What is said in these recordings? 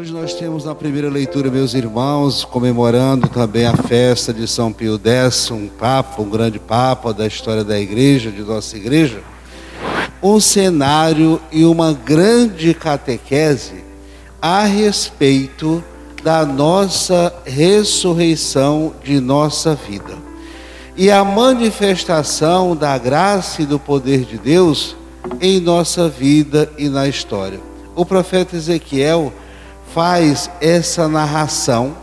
Hoje nós temos na primeira leitura, meus irmãos, comemorando também a festa de São Pio X, um papa, um grande papa da história da igreja, de nossa igreja, um cenário e uma grande catequese a respeito da nossa ressurreição de nossa vida. E a manifestação da graça e do poder de Deus em nossa vida e na história. O profeta Ezequiel faz essa narração,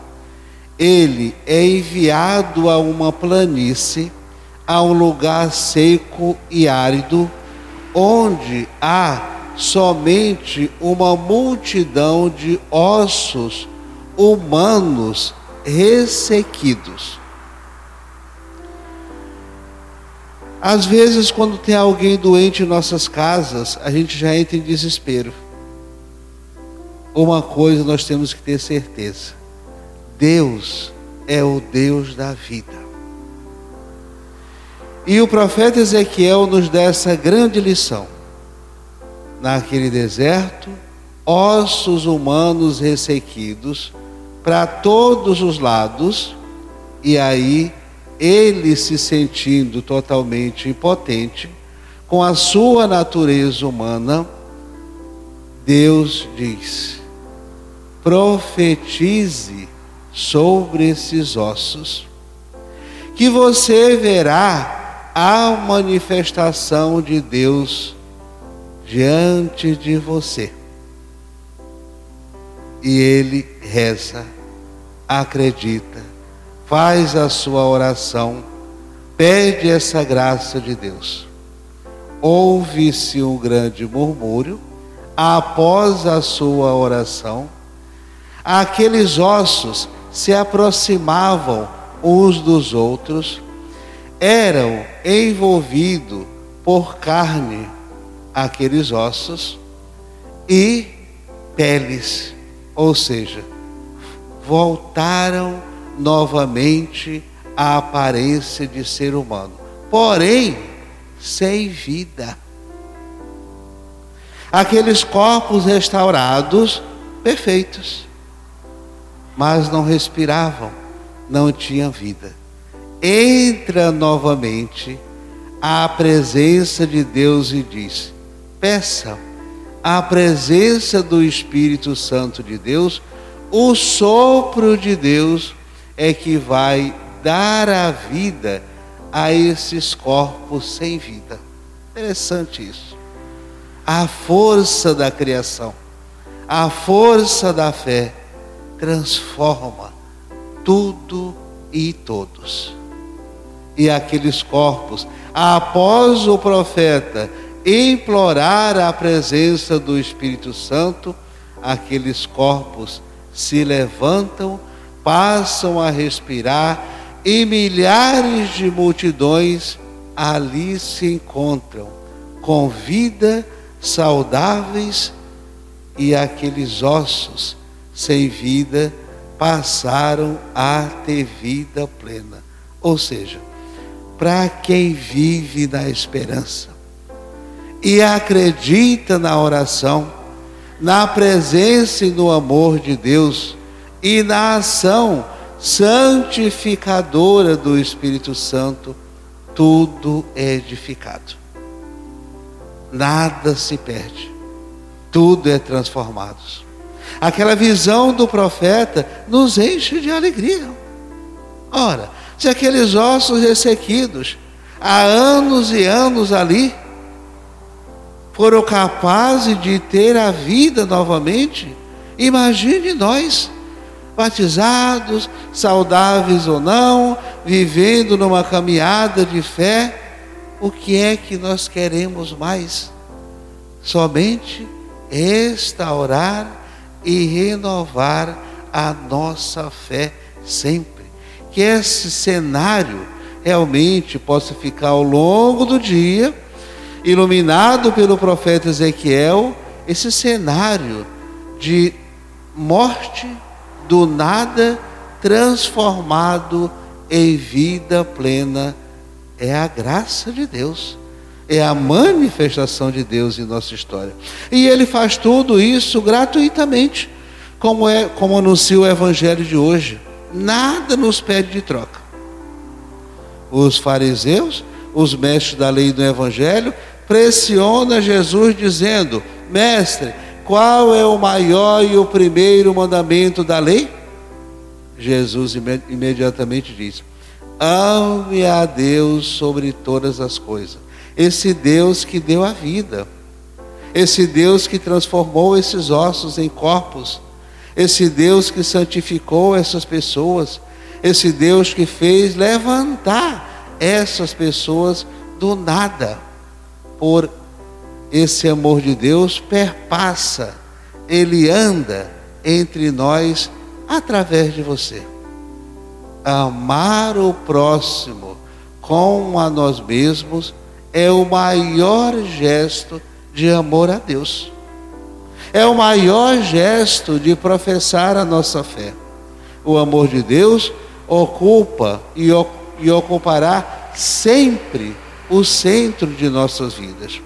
ele é enviado a uma planície, a um lugar seco e árido, onde há somente uma multidão de ossos humanos ressequidos. Às vezes, quando tem alguém doente em nossas casas, a gente já entra em desespero uma coisa nós temos que ter certeza: Deus é o Deus da vida. E o profeta Ezequiel nos dá essa grande lição. Naquele deserto, ossos humanos ressequidos para todos os lados, e aí ele se sentindo totalmente impotente, com a sua natureza humana, Deus diz: profetize sobre esses ossos, que você verá a manifestação de Deus diante de você. E ele reza, acredita, faz a sua oração, pede essa graça de Deus. Ouve-se um grande murmúrio após a sua oração aqueles ossos se aproximavam uns dos outros, eram envolvidos por carne aqueles ossos e peles, ou seja, voltaram novamente à aparência de ser humano, porém sem vida. Aqueles corpos restaurados, perfeitos mas não respiravam, não tinham vida. Entra novamente à presença de Deus e diz: peça a presença do Espírito Santo de Deus, o sopro de Deus é que vai dar a vida a esses corpos sem vida. Interessante isso. A força da criação, a força da fé transforma tudo e todos. E aqueles corpos, após o profeta implorar a presença do Espírito Santo, aqueles corpos se levantam, passam a respirar e milhares de multidões ali se encontram com vida, saudáveis e aqueles ossos sem vida passaram a ter vida plena. Ou seja, para quem vive na esperança e acredita na oração, na presença e no amor de Deus e na ação santificadora do Espírito Santo, tudo é edificado. Nada se perde, tudo é transformado. Aquela visão do profeta nos enche de alegria. Ora, se aqueles ossos ressequidos, há anos e anos ali, foram capazes de ter a vida novamente, imagine nós, batizados, saudáveis ou não, vivendo numa caminhada de fé, o que é que nós queremos mais? Somente restaurar e renovar a nossa fé sempre. Que esse cenário realmente possa ficar ao longo do dia, iluminado pelo profeta Ezequiel, esse cenário de morte do nada transformado em vida plena é a graça de Deus é a manifestação de Deus em nossa história. E ele faz tudo isso gratuitamente, como é, como anuncia o evangelho de hoje, nada nos pede de troca. Os fariseus, os mestres da lei do evangelho, pressionam Jesus dizendo: "Mestre, qual é o maior e o primeiro mandamento da lei?" Jesus imediatamente diz: Ame a Deus sobre todas as coisas. Esse Deus que deu a vida, esse Deus que transformou esses ossos em corpos, esse Deus que santificou essas pessoas, esse Deus que fez levantar essas pessoas do nada. Por esse amor de Deus perpassa, ele anda entre nós através de você. Amar o próximo com a nós mesmos é o maior gesto de amor a Deus. É o maior gesto de professar a nossa fé. O amor de Deus ocupa e, e ocupará sempre o centro de nossas vidas.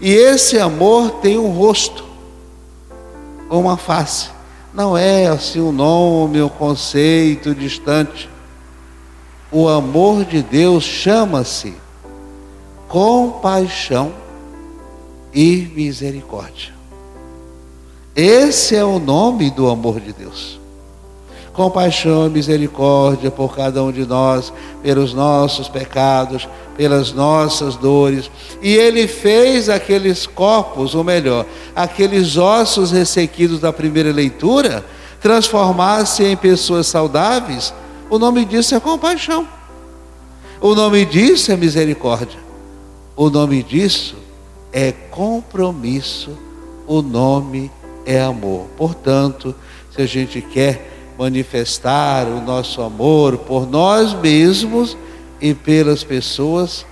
E esse amor tem um rosto, uma face. Não é assim um nome, um conceito distante. O amor de Deus chama-se compaixão e misericórdia. Esse é o nome do amor de Deus. Compaixão e misericórdia por cada um de nós, pelos nossos pecados, pelas nossas dores. E ele fez aqueles corpos, ou melhor, aqueles ossos ressequidos da primeira leitura, transformar-se em pessoas saudáveis. O nome disso é compaixão. O nome disso é misericórdia. O nome disso é compromisso. O nome é amor. Portanto, se a gente quer manifestar o nosso amor por nós mesmos, e pelas pessoas,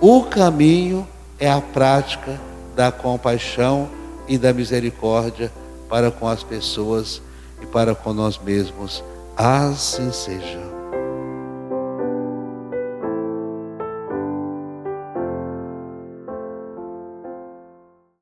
o caminho é a prática da compaixão e da misericórdia para com as pessoas e para com nós mesmos. Assim seja.